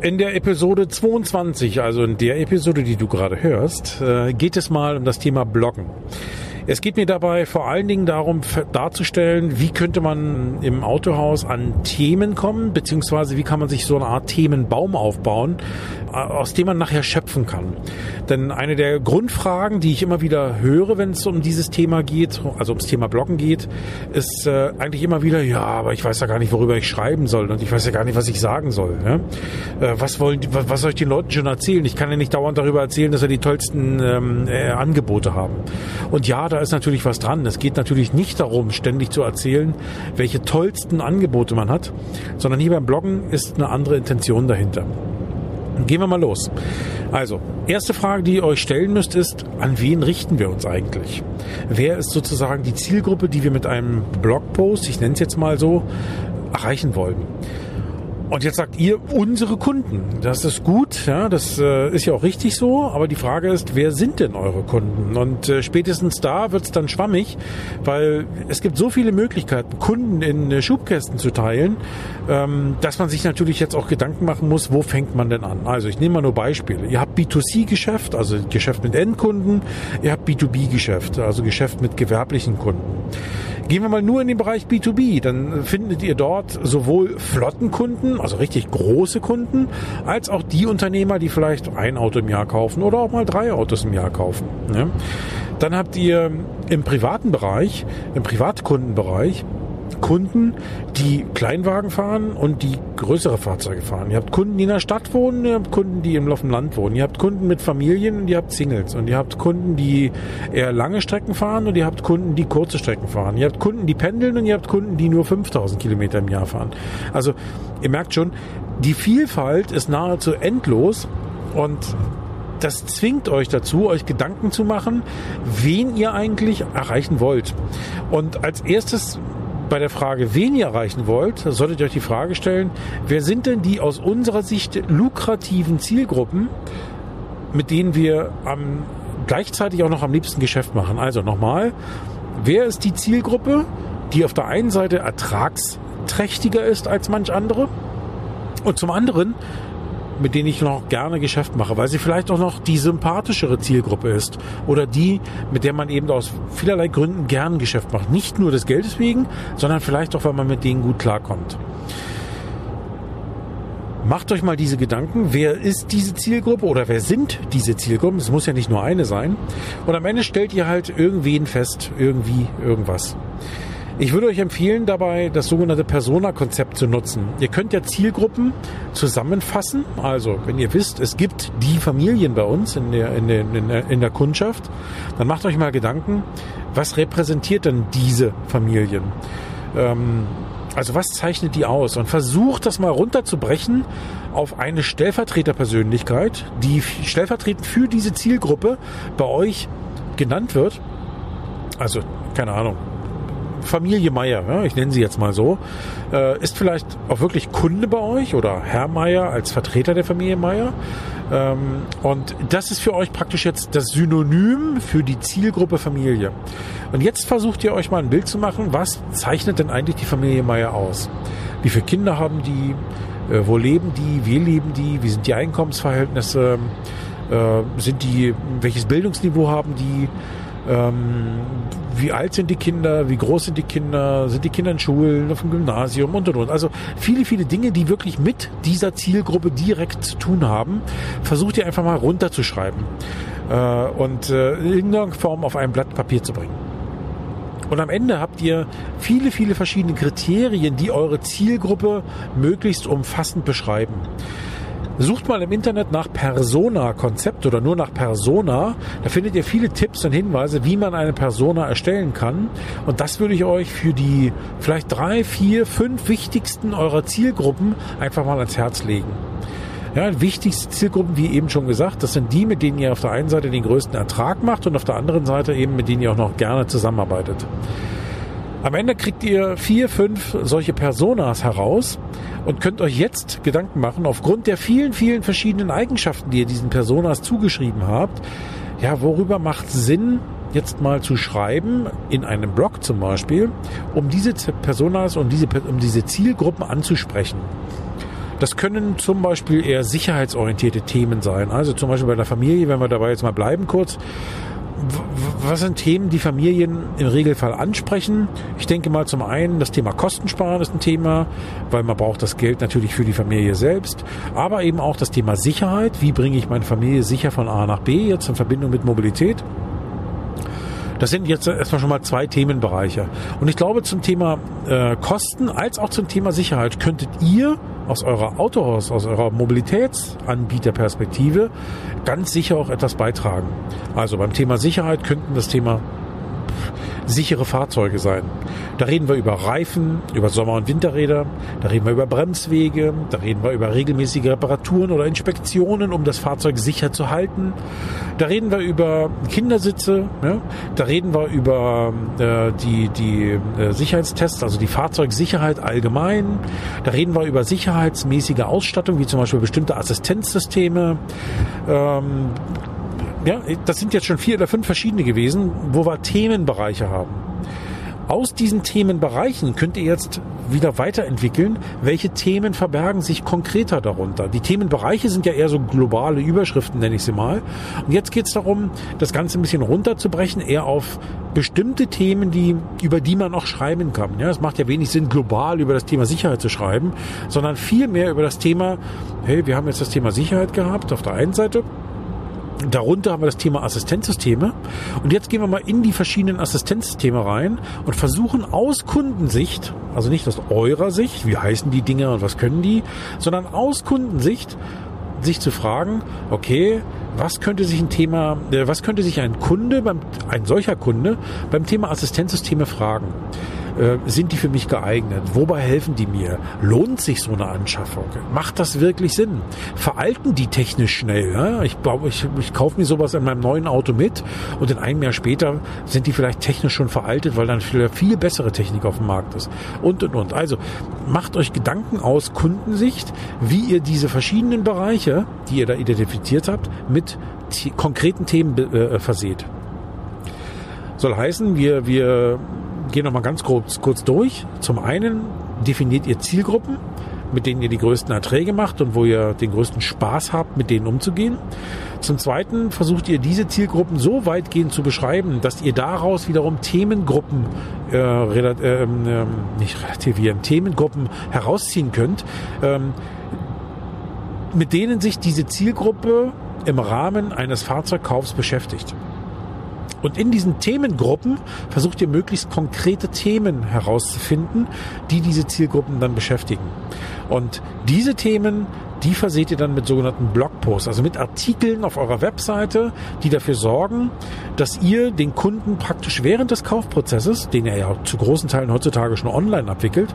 In der Episode 22, also in der Episode, die du gerade hörst, äh, geht es mal um das Thema Bloggen. Es geht mir dabei vor allen Dingen darum, darzustellen, wie könnte man im Autohaus an Themen kommen, beziehungsweise wie kann man sich so eine Art Themenbaum aufbauen, aus dem man nachher schöpfen kann. Denn eine der Grundfragen, die ich immer wieder höre, wenn es um dieses Thema geht, also ums Thema Bloggen geht, ist äh, eigentlich immer wieder, ja, aber ich weiß ja gar nicht, worüber ich schreiben soll und ich weiß ja gar nicht, was ich sagen soll. Ne? Äh, was wollen, was soll ich den Leuten schon erzählen? Ich kann ja nicht dauernd darüber erzählen, dass wir die tollsten ähm, äh, Angebote haben. Und ja, da ist natürlich was dran. Es geht natürlich nicht darum, ständig zu erzählen, welche tollsten Angebote man hat, sondern hier beim Bloggen ist eine andere Intention dahinter. Gehen wir mal los. Also, erste Frage, die ihr euch stellen müsst, ist, an wen richten wir uns eigentlich? Wer ist sozusagen die Zielgruppe, die wir mit einem Blogpost, ich nenne es jetzt mal so, erreichen wollen? Und jetzt sagt ihr unsere Kunden. Das ist gut, ja, das äh, ist ja auch richtig so. Aber die Frage ist, wer sind denn eure Kunden? Und äh, spätestens da wird es dann schwammig, weil es gibt so viele Möglichkeiten, Kunden in äh, Schubkästen zu teilen, ähm, dass man sich natürlich jetzt auch Gedanken machen muss, wo fängt man denn an? Also ich nehme mal nur Beispiele. Ihr habt B2C-Geschäft, also Geschäft mit Endkunden. Ihr habt B2B-Geschäft, also Geschäft mit gewerblichen Kunden. Gehen wir mal nur in den Bereich B2B, dann findet ihr dort sowohl Flottenkunden, also richtig große Kunden, als auch die Unternehmer, die vielleicht ein Auto im Jahr kaufen oder auch mal drei Autos im Jahr kaufen. Dann habt ihr im privaten Bereich, im Privatkundenbereich, Kunden, die Kleinwagen fahren und die größere Fahrzeuge fahren. Ihr habt Kunden, die in der Stadt wohnen, ihr habt Kunden, die im Land wohnen. Ihr habt Kunden mit Familien und ihr habt Singles. Und ihr habt Kunden, die eher lange Strecken fahren und ihr habt Kunden, die kurze Strecken fahren. Ihr habt Kunden, die pendeln und ihr habt Kunden, die nur 5000 Kilometer im Jahr fahren. Also ihr merkt schon, die Vielfalt ist nahezu endlos und das zwingt euch dazu, euch Gedanken zu machen, wen ihr eigentlich erreichen wollt. Und als erstes bei der Frage, wen ihr erreichen wollt, solltet ihr euch die Frage stellen, wer sind denn die aus unserer Sicht lukrativen Zielgruppen, mit denen wir am, gleichzeitig auch noch am liebsten Geschäft machen. Also nochmal, wer ist die Zielgruppe, die auf der einen Seite ertragsträchtiger ist als manch andere und zum anderen, mit denen ich noch gerne Geschäft mache, weil sie vielleicht auch noch die sympathischere Zielgruppe ist oder die, mit der man eben aus vielerlei Gründen gern Geschäft macht. Nicht nur des Geldes wegen, sondern vielleicht auch, weil man mit denen gut klarkommt. Macht euch mal diese Gedanken, wer ist diese Zielgruppe oder wer sind diese Zielgruppen? Es muss ja nicht nur eine sein. Und am Ende stellt ihr halt irgendwen fest, irgendwie, irgendwas. Ich würde euch empfehlen, dabei das sogenannte Persona-Konzept zu nutzen. Ihr könnt ja Zielgruppen zusammenfassen. Also, wenn ihr wisst, es gibt die Familien bei uns in der, in der, in der, in der Kundschaft, dann macht euch mal Gedanken, was repräsentiert denn diese Familien? Ähm, also was zeichnet die aus? Und versucht das mal runterzubrechen auf eine Stellvertreterpersönlichkeit, die stellvertretend für diese Zielgruppe bei euch genannt wird. Also, keine Ahnung, Familie Meier, ja, ich nenne sie jetzt mal so, äh, ist vielleicht auch wirklich Kunde bei euch oder Herr Meier als Vertreter der Familie Meier. Ähm, und das ist für euch praktisch jetzt das Synonym für die Zielgruppe Familie. Und jetzt versucht ihr euch mal ein Bild zu machen, was zeichnet denn eigentlich die Familie Meier aus? Wie viele Kinder haben die? Äh, wo leben die? Wie leben die? Wie sind die Einkommensverhältnisse? Äh, sind die, welches Bildungsniveau haben die? Ähm, wie alt sind die Kinder, wie groß sind die Kinder, sind die Kinder in Schulen, auf dem Gymnasium und und und. Also viele, viele Dinge, die wirklich mit dieser Zielgruppe direkt zu tun haben, versucht ihr einfach mal runterzuschreiben äh, und äh, in irgendeiner Form auf ein Blatt Papier zu bringen. Und am Ende habt ihr viele, viele verschiedene Kriterien, die eure Zielgruppe möglichst umfassend beschreiben. Sucht mal im Internet nach Persona-Konzept oder nur nach Persona. Da findet ihr viele Tipps und Hinweise, wie man eine Persona erstellen kann. Und das würde ich euch für die vielleicht drei, vier, fünf wichtigsten eurer Zielgruppen einfach mal ans Herz legen. Ja, wichtigste Zielgruppen, wie eben schon gesagt, das sind die, mit denen ihr auf der einen Seite den größten Ertrag macht und auf der anderen Seite eben, mit denen ihr auch noch gerne zusammenarbeitet. Am Ende kriegt ihr vier, fünf solche Personas heraus und könnt euch jetzt Gedanken machen, aufgrund der vielen, vielen verschiedenen Eigenschaften, die ihr diesen Personas zugeschrieben habt, ja, worüber macht Sinn, jetzt mal zu schreiben, in einem Blog zum Beispiel, um diese Personas und diese, um diese Zielgruppen anzusprechen. Das können zum Beispiel eher sicherheitsorientierte Themen sein. Also zum Beispiel bei der Familie, wenn wir dabei jetzt mal bleiben kurz. Was sind Themen, die Familien im Regelfall ansprechen? Ich denke mal zum einen, das Thema Kostensparen ist ein Thema, weil man braucht das Geld natürlich für die Familie selbst, aber eben auch das Thema Sicherheit. Wie bringe ich meine Familie sicher von A nach B jetzt in Verbindung mit Mobilität? Das sind jetzt erstmal schon mal zwei Themenbereiche. Und ich glaube, zum Thema äh, Kosten als auch zum Thema Sicherheit könntet ihr aus eurer Autohaus, aus eurer Mobilitätsanbieterperspektive ganz sicher auch etwas beitragen. Also beim Thema Sicherheit könnten das Thema sichere Fahrzeuge sein. Da reden wir über Reifen, über Sommer- und Winterräder, da reden wir über Bremswege, da reden wir über regelmäßige Reparaturen oder Inspektionen, um das Fahrzeug sicher zu halten. Da reden wir über Kindersitze, ja? da reden wir über äh, die, die äh, Sicherheitstests, also die Fahrzeugsicherheit allgemein. Da reden wir über sicherheitsmäßige Ausstattung, wie zum Beispiel bestimmte Assistenzsysteme. Ähm, ja, das sind jetzt schon vier oder fünf verschiedene gewesen, wo wir Themenbereiche haben. Aus diesen Themenbereichen könnt ihr jetzt wieder weiterentwickeln, welche Themen verbergen sich konkreter darunter. Die Themenbereiche sind ja eher so globale Überschriften, nenne ich sie mal. Und jetzt geht es darum, das Ganze ein bisschen runterzubrechen, eher auf bestimmte Themen, die, über die man auch schreiben kann. Ja, es macht ja wenig Sinn, global über das Thema Sicherheit zu schreiben, sondern viel mehr über das Thema, hey, wir haben jetzt das Thema Sicherheit gehabt auf der einen Seite Darunter haben wir das Thema Assistenzsysteme. Und jetzt gehen wir mal in die verschiedenen Assistenzsysteme rein und versuchen aus Kundensicht, also nicht aus eurer Sicht, wie heißen die Dinge und was können die, sondern aus Kundensicht sich zu fragen, okay, was könnte sich ein Thema, äh, was könnte sich ein Kunde, beim, ein solcher Kunde beim Thema Assistenzsysteme fragen? Äh, sind die für mich geeignet? Wobei helfen die mir? Lohnt sich so eine Anschaffung? Macht das wirklich Sinn? Veralten die technisch schnell? Ja? Ich ich, ich kaufe mir sowas in meinem neuen Auto mit und in einem Jahr später sind die vielleicht technisch schon veraltet, weil dann viel, viel bessere Technik auf dem Markt ist. Und, und, und. Also macht euch Gedanken aus Kundensicht, wie ihr diese verschiedenen Bereiche, die ihr da identifiziert habt, mit konkreten Themen äh, verseht. Soll heißen, wir, wir gehe nochmal ganz kurz, kurz durch. Zum einen definiert ihr Zielgruppen, mit denen ihr die größten Erträge macht und wo ihr den größten Spaß habt, mit denen umzugehen. Zum Zweiten versucht ihr diese Zielgruppen so weitgehend zu beschreiben, dass ihr daraus wiederum Themengruppen äh, äh, äh, nicht relativieren, Themengruppen herausziehen könnt, ähm, mit denen sich diese Zielgruppe im Rahmen eines Fahrzeugkaufs beschäftigt. Und in diesen Themengruppen versucht ihr möglichst konkrete Themen herauszufinden, die diese Zielgruppen dann beschäftigen. Und diese Themen die verseht ihr dann mit sogenannten Blogposts, also mit Artikeln auf eurer Webseite, die dafür sorgen, dass ihr den Kunden praktisch während des Kaufprozesses, den er ja zu großen Teilen heutzutage schon online abwickelt,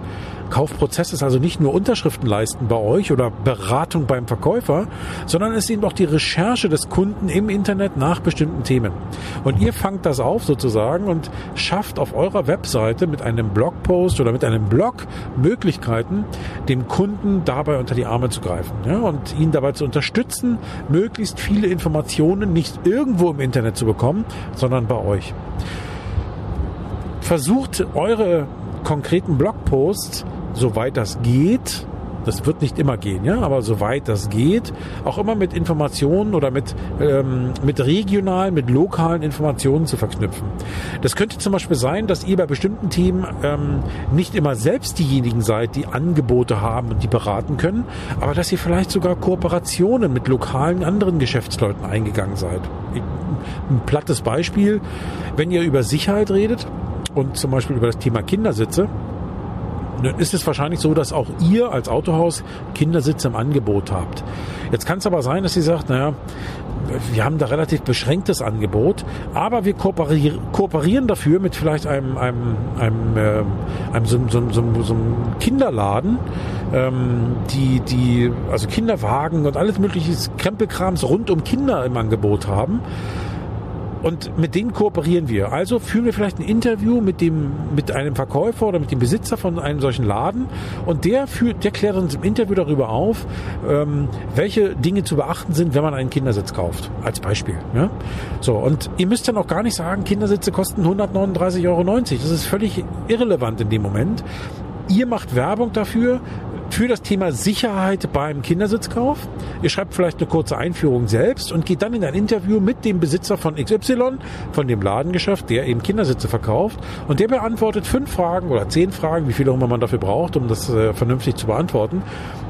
Kaufprozess ist also nicht nur Unterschriften leisten bei euch oder Beratung beim Verkäufer, sondern es ist eben auch die Recherche des Kunden im Internet nach bestimmten Themen. Und ihr fangt das auf sozusagen und schafft auf eurer Webseite mit einem Blogpost oder mit einem Blog Möglichkeiten, dem Kunden dabei unter die Arme zu greifen ja, und ihn dabei zu unterstützen, möglichst viele Informationen nicht irgendwo im Internet zu bekommen, sondern bei euch. Versucht eure konkreten Blogposts, soweit das geht, das wird nicht immer gehen, ja, aber soweit das geht, auch immer mit Informationen oder mit, ähm, mit regionalen, mit lokalen Informationen zu verknüpfen. Das könnte zum Beispiel sein, dass ihr bei bestimmten Themen ähm, nicht immer selbst diejenigen seid, die Angebote haben und die beraten können, aber dass ihr vielleicht sogar Kooperationen mit lokalen anderen Geschäftsleuten eingegangen seid. Ein plattes Beispiel, wenn ihr über Sicherheit redet und zum Beispiel über das Thema Kindersitze, Nun ist es wahrscheinlich so, dass auch ihr als Autohaus Kindersitze im Angebot habt. Jetzt kann es aber sein, dass ihr sagt, naja, wir haben da relativ beschränktes Angebot, aber wir kooperieren, kooperieren dafür mit vielleicht einem, einem, einem, äh, einem so, so, so, so einem Kinderladen, ähm, die, die also Kinderwagen und alles mögliche Krempelkrams rund um Kinder im Angebot haben. Und mit denen kooperieren wir. Also führen wir vielleicht ein Interview mit dem, mit einem Verkäufer oder mit dem Besitzer von einem solchen Laden und der führt, der klärt uns im Interview darüber auf, ähm, welche Dinge zu beachten sind, wenn man einen Kindersitz kauft. Als Beispiel. Ja? So, und ihr müsst dann auch gar nicht sagen, Kindersitze kosten 139,90 Euro. Das ist völlig irrelevant in dem Moment. Ihr macht Werbung dafür, für das Thema Sicherheit beim Kindersitzkauf. Ihr schreibt vielleicht eine kurze Einführung selbst und geht dann in ein Interview mit dem Besitzer von XY, von dem Ladengeschäft, der eben Kindersitze verkauft. Und der beantwortet fünf Fragen oder zehn Fragen, wie viel auch immer man dafür braucht, um das äh, vernünftig zu beantworten,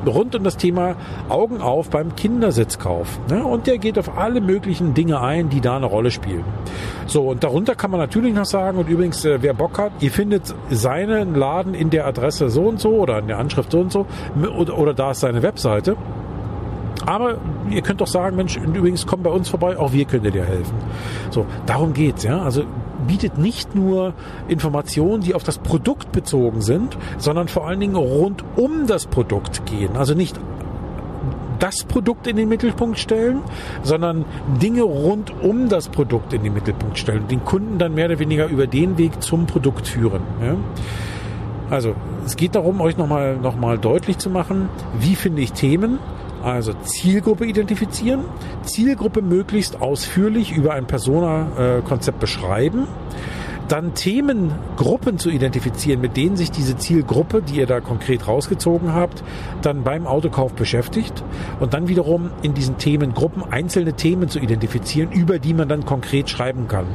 rund um das Thema Augen auf beim Kindersitzkauf. Ne? Und der geht auf alle möglichen Dinge ein, die da eine Rolle spielen. So, und darunter kann man natürlich noch sagen, und übrigens, äh, wer Bock hat, ihr findet seinen Laden in der Adresse so und so oder in der Anschrift so und so oder, oder da ist seine Webseite. Aber ihr könnt doch sagen, Mensch, übrigens komm bei uns vorbei, auch wir können dir helfen. So, darum geht's, ja. Also bietet nicht nur Informationen, die auf das Produkt bezogen sind, sondern vor allen Dingen rund um das Produkt gehen. Also nicht das Produkt in den Mittelpunkt stellen, sondern Dinge rund um das Produkt in den Mittelpunkt stellen. Den Kunden dann mehr oder weniger über den Weg zum Produkt führen. Ja? Also es geht darum, euch nochmal noch mal deutlich zu machen, wie finde ich Themen, also Zielgruppe identifizieren, Zielgruppe möglichst ausführlich über ein Persona-Konzept beschreiben dann Themengruppen zu identifizieren, mit denen sich diese Zielgruppe, die ihr da konkret rausgezogen habt, dann beim Autokauf beschäftigt und dann wiederum in diesen Themengruppen einzelne Themen zu identifizieren, über die man dann konkret schreiben kann.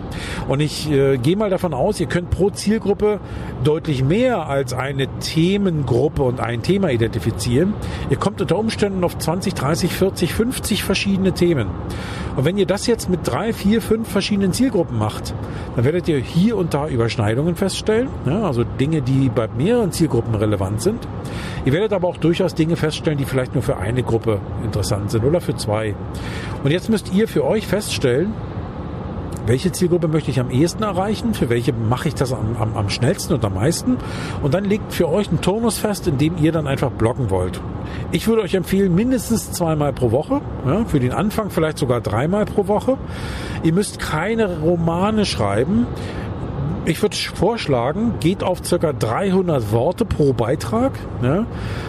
Und ich äh, gehe mal davon aus, ihr könnt pro Zielgruppe deutlich mehr als eine Themengruppe und ein Thema identifizieren. Ihr kommt unter Umständen auf 20, 30, 40, 50 verschiedene Themen. Und wenn ihr das jetzt mit drei, vier, fünf verschiedenen Zielgruppen macht, dann werdet ihr hier und da Überschneidungen feststellen, ja, also Dinge, die bei mehreren Zielgruppen relevant sind. Ihr werdet aber auch durchaus Dinge feststellen, die vielleicht nur für eine Gruppe interessant sind oder für zwei. Und jetzt müsst ihr für euch feststellen, welche Zielgruppe möchte ich am ehesten erreichen, für welche mache ich das am, am, am schnellsten und am meisten. Und dann legt für euch einen Tonus fest, in dem ihr dann einfach blocken wollt. Ich würde euch empfehlen, mindestens zweimal pro Woche, ja, für den Anfang vielleicht sogar dreimal pro Woche. Ihr müsst keine Romane schreiben ich würde vorschlagen, geht auf circa 300 Worte pro Beitrag. Ne?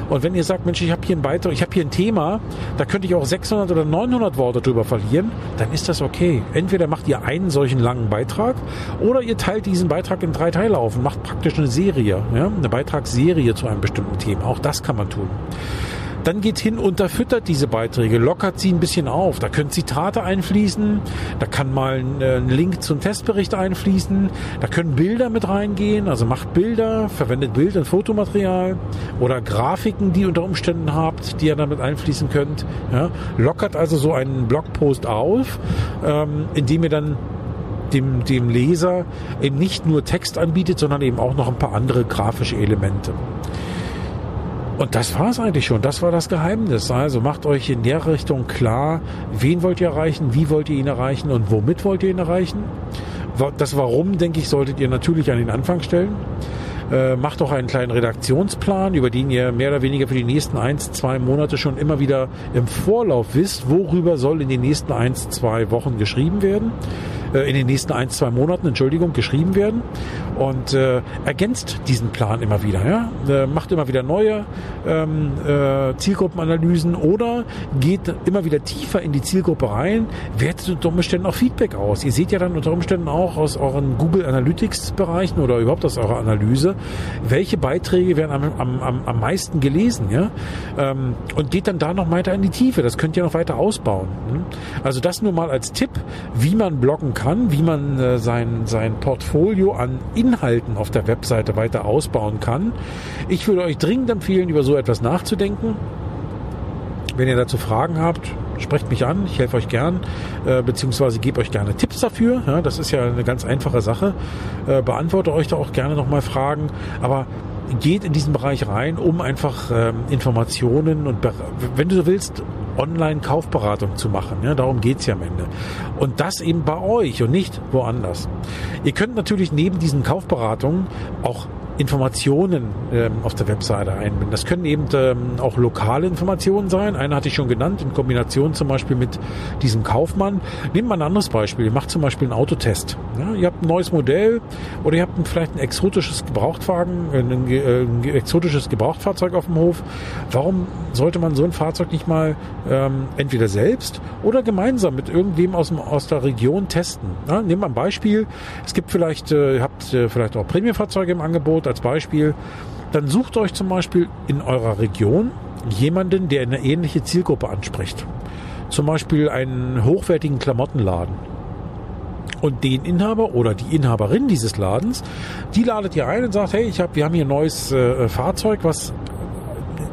Und wenn ihr sagt, Mensch, ich habe hier einen Beitrag, ich habe hier ein Thema, da könnte ich auch 600 oder 900 Worte drüber verlieren, dann ist das okay. Entweder macht ihr einen solchen langen Beitrag oder ihr teilt diesen Beitrag in drei Teile auf und macht praktisch eine Serie, ja? eine Beitragsserie zu einem bestimmten Thema. Auch das kann man tun. Dann geht hin, unterfüttert diese Beiträge, lockert sie ein bisschen auf. Da können Zitate einfließen, da kann mal ein Link zum Testbericht einfließen, da können Bilder mit reingehen, also macht Bilder, verwendet Bild- und Fotomaterial oder Grafiken, die ihr unter Umständen habt, die ihr damit einfließen könnt. Ja, lockert also so einen Blogpost auf, ähm, indem ihr dann dem, dem Leser eben nicht nur Text anbietet, sondern eben auch noch ein paar andere grafische Elemente. Und das war es eigentlich schon. Das war das Geheimnis. Also macht euch in der Richtung klar, wen wollt ihr erreichen, wie wollt ihr ihn erreichen und womit wollt ihr ihn erreichen. Das Warum, denke ich, solltet ihr natürlich an den Anfang stellen. Äh, macht auch einen kleinen Redaktionsplan, über den ihr mehr oder weniger für die nächsten eins, zwei Monate schon immer wieder im Vorlauf wisst, worüber soll in den nächsten eins, zwei Wochen geschrieben werden äh, in den nächsten ein, zwei Monaten, Entschuldigung, geschrieben werden und äh, ergänzt diesen Plan immer wieder. Ja? Äh, macht immer wieder neue ähm, äh, Zielgruppenanalysen oder geht immer wieder tiefer in die Zielgruppe rein, wertet unter Umständen auch Feedback aus. Ihr seht ja dann unter Umständen auch aus euren Google Analytics Bereichen oder überhaupt aus eurer Analyse, welche Beiträge werden am, am, am meisten gelesen. Ja? Ähm, und geht dann da noch weiter in die Tiefe. Das könnt ihr noch weiter ausbauen. Hm? Also das nur mal als Tipp, wie man bloggen kann, wie man äh, sein, sein Portfolio an Inhalten auf der Webseite weiter ausbauen kann. Ich würde euch dringend empfehlen, über so etwas nachzudenken. Wenn ihr dazu Fragen habt, sprecht mich an, ich helfe euch gern, äh, beziehungsweise gebe euch gerne Tipps dafür. Ja, das ist ja eine ganz einfache Sache. Äh, beantworte euch da auch gerne nochmal Fragen. Aber geht in diesen Bereich rein, um einfach ähm, Informationen und, wenn du so willst, Online-Kaufberatung zu machen. Ja, darum geht's ja am Ende. Und das eben bei euch und nicht woanders. Ihr könnt natürlich neben diesen Kaufberatungen auch Informationen ähm, auf der Webseite einbinden. Das können eben ähm, auch lokale Informationen sein. Eine hatte ich schon genannt, in Kombination zum Beispiel mit diesem Kaufmann. Nehmt mal ein anderes Beispiel. Ihr macht zum Beispiel einen Autotest. Ja, ihr habt ein neues Modell oder ihr habt ein, vielleicht ein exotisches Gebrauchtwagen, ein, ein, ein, exotisches Gebrauchtfahrzeug auf dem Hof. Warum sollte man so ein Fahrzeug nicht mal ähm, entweder selbst oder gemeinsam mit irgendwem aus, dem, aus der Region testen? Ja, nehmt mal ein Beispiel. Es gibt vielleicht, äh, ihr habt äh, vielleicht auch Prämienfahrzeuge im Angebot als Beispiel, dann sucht euch zum Beispiel in eurer Region jemanden, der eine ähnliche Zielgruppe anspricht. Zum Beispiel einen hochwertigen Klamottenladen. Und den Inhaber oder die Inhaberin dieses Ladens, die ladet ihr ein und sagt, hey, ich hab, wir haben hier ein neues äh, Fahrzeug, was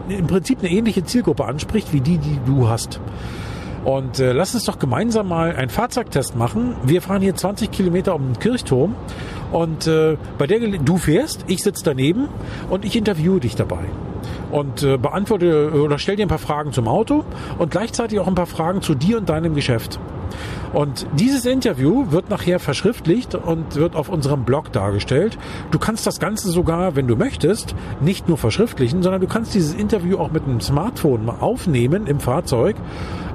im Prinzip eine ähnliche Zielgruppe anspricht wie die, die du hast. Und äh, lass uns doch gemeinsam mal einen Fahrzeugtest machen. Wir fahren hier 20 Kilometer um den Kirchturm und äh, bei der du fährst, ich sitze daneben und ich interviewe dich dabei und äh, beantworte oder stell dir ein paar Fragen zum Auto und gleichzeitig auch ein paar Fragen zu dir und deinem Geschäft. Und dieses Interview wird nachher verschriftlicht und wird auf unserem Blog dargestellt. Du kannst das Ganze sogar, wenn du möchtest, nicht nur verschriftlichen, sondern du kannst dieses Interview auch mit einem Smartphone aufnehmen im Fahrzeug,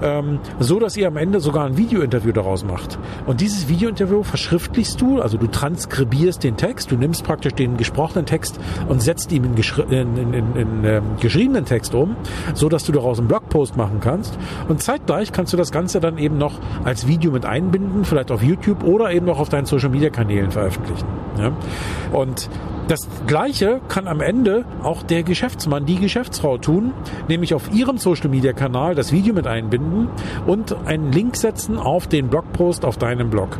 ähm, so dass ihr am Ende sogar ein Videointerview daraus macht. Und dieses Videointerview verschriftlichst du, also du transkribierst den Text, du nimmst praktisch den gesprochenen Text und setzt ihn in, in, in, in, in äh, geschriebenen Text um, so dass du daraus einen Blogpost machen kannst. Und zeitgleich kannst du das Ganze dann eben noch als Video mit einbinden, vielleicht auf YouTube oder eben noch auf deinen Social Media Kanälen veröffentlichen. Ja? Und das Gleiche kann am Ende auch der Geschäftsmann, die Geschäftsfrau tun, nämlich auf ihrem Social Media Kanal das Video mit einbinden und einen Link setzen auf den Blogpost auf deinem Blog.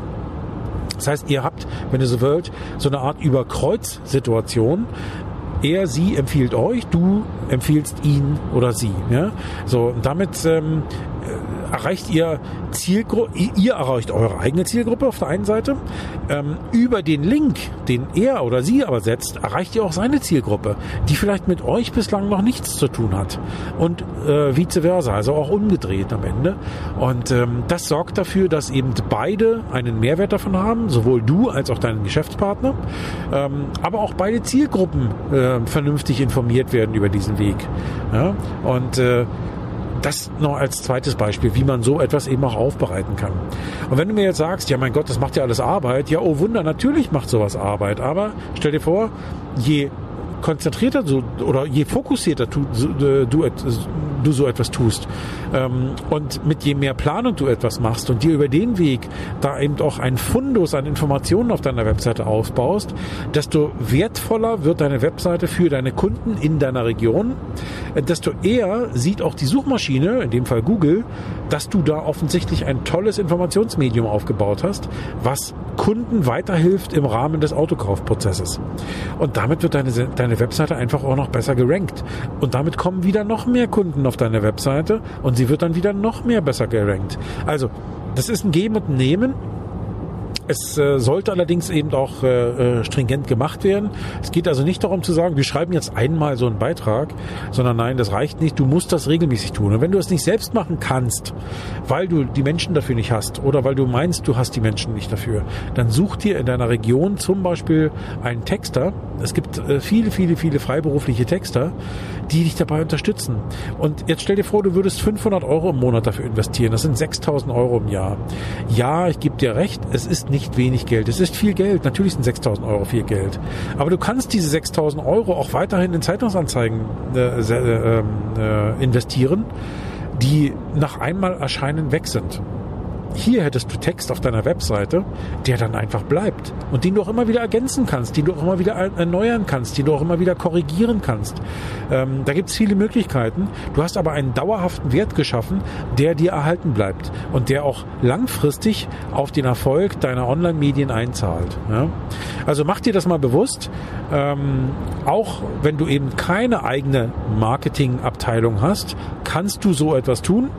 Das heißt, ihr habt, wenn ihr so wollt, so eine Art Überkreuz-Situation. Er, sie empfiehlt euch, du empfiehlst ihn oder sie. Ja? So, damit ähm, erreicht ihr Zielgruppe, ihr erreicht eure eigene Zielgruppe auf der einen Seite. Ähm, über den Link, den er oder sie aber setzt, erreicht ihr auch seine Zielgruppe, die vielleicht mit euch bislang noch nichts zu tun hat. Und äh, vice versa, also auch umgedreht am Ende. Und ähm, das sorgt dafür, dass eben beide einen Mehrwert davon haben, sowohl du als auch dein Geschäftspartner, ähm, aber auch beide Zielgruppen äh, vernünftig informiert werden über diesen Weg. Ja? Und äh, das noch als zweites Beispiel, wie man so etwas eben auch aufbereiten kann. Und wenn du mir jetzt sagst, ja mein Gott, das macht ja alles Arbeit, ja oh Wunder, natürlich macht sowas Arbeit, aber stell dir vor, je konzentrierter du, oder je fokussierter du, du, du so etwas tust ähm, und mit je mehr Planung du etwas machst und dir über den Weg da eben auch ein Fundus an Informationen auf deiner Webseite aufbaust, desto wertvoller wird deine Webseite für deine Kunden in deiner Region, äh, desto eher sieht auch die Suchmaschine, in dem Fall Google, dass du da offensichtlich ein tolles Informationsmedium aufgebaut hast, was Kunden weiterhilft im Rahmen des Autokaufprozesses. Und damit wird deine, deine Webseite einfach auch noch besser gerankt. Und damit kommen wieder noch mehr Kunden auf deine Webseite und sie wird dann wieder noch mehr besser gerankt. Also, das ist ein Geben und Nehmen es äh, sollte allerdings eben auch äh, äh, stringent gemacht werden. Es geht also nicht darum zu sagen, wir schreiben jetzt einmal so einen Beitrag, sondern nein, das reicht nicht. Du musst das regelmäßig tun. Und wenn du es nicht selbst machen kannst, weil du die Menschen dafür nicht hast oder weil du meinst, du hast die Menschen nicht dafür, dann such dir in deiner Region zum Beispiel einen Texter. Es gibt äh, viele, viele, viele freiberufliche Texter, die dich dabei unterstützen. Und jetzt stell dir vor, du würdest 500 Euro im Monat dafür investieren. Das sind 6000 Euro im Jahr. Ja, ich gebe dir recht, es ist nicht wenig Geld. Es ist viel Geld. Natürlich sind 6000 Euro viel Geld. Aber du kannst diese 6000 Euro auch weiterhin in Zeitungsanzeigen äh, äh, äh, investieren, die nach einmal Erscheinen weg sind. Hier hättest du Text auf deiner Webseite, der dann einfach bleibt und den du auch immer wieder ergänzen kannst, den du auch immer wieder erneuern kannst, den du auch immer wieder korrigieren kannst. Ähm, da gibt es viele Möglichkeiten. Du hast aber einen dauerhaften Wert geschaffen, der dir erhalten bleibt und der auch langfristig auf den Erfolg deiner Online-Medien einzahlt. Ja? Also mach dir das mal bewusst. Ähm, auch wenn du eben keine eigene Marketingabteilung hast, kannst du so etwas tun.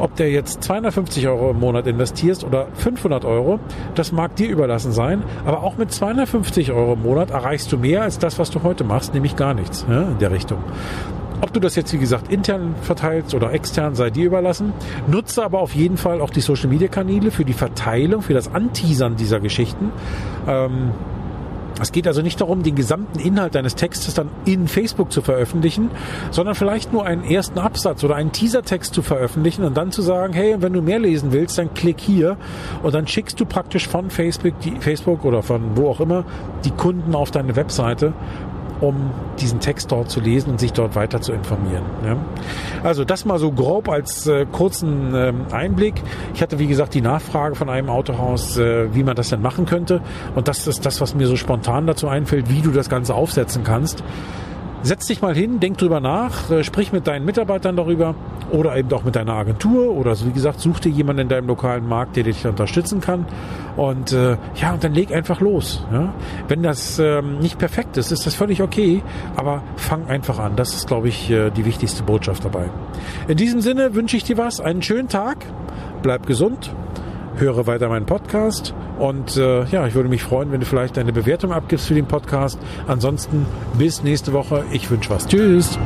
Ob der jetzt 250 Euro im Monat investierst oder 500 Euro, das mag dir überlassen sein. Aber auch mit 250 Euro im Monat erreichst du mehr als das, was du heute machst, nämlich gar nichts ja, in der Richtung. Ob du das jetzt, wie gesagt, intern verteilst oder extern, sei dir überlassen. Nutze aber auf jeden Fall auch die Social-Media-Kanäle für die Verteilung, für das Anteasern dieser Geschichten. Ähm, es geht also nicht darum, den gesamten Inhalt deines Textes dann in Facebook zu veröffentlichen, sondern vielleicht nur einen ersten Absatz oder einen Teasertext zu veröffentlichen und dann zu sagen, hey, wenn du mehr lesen willst, dann klick hier und dann schickst du praktisch von Facebook, die, Facebook oder von wo auch immer die Kunden auf deine Webseite um diesen Text dort zu lesen und sich dort weiter zu informieren. Ja. Also das mal so grob als äh, kurzen äh, Einblick. Ich hatte, wie gesagt, die Nachfrage von einem Autohaus, äh, wie man das denn machen könnte. Und das ist das, was mir so spontan dazu einfällt, wie du das Ganze aufsetzen kannst. Setz dich mal hin, denk drüber nach, äh, sprich mit deinen Mitarbeitern darüber oder eben auch mit deiner Agentur oder so wie gesagt, such dir jemanden in deinem lokalen Markt, der dich unterstützen kann und äh, ja, und dann leg einfach los. Ja? Wenn das ähm, nicht perfekt ist, ist das völlig okay, aber fang einfach an. Das ist, glaube ich, äh, die wichtigste Botschaft dabei. In diesem Sinne wünsche ich dir was, einen schönen Tag, bleib gesund höre weiter meinen Podcast und äh, ja, ich würde mich freuen, wenn du vielleicht eine Bewertung abgibst für den Podcast. Ansonsten bis nächste Woche. Ich wünsche was. Tschüss.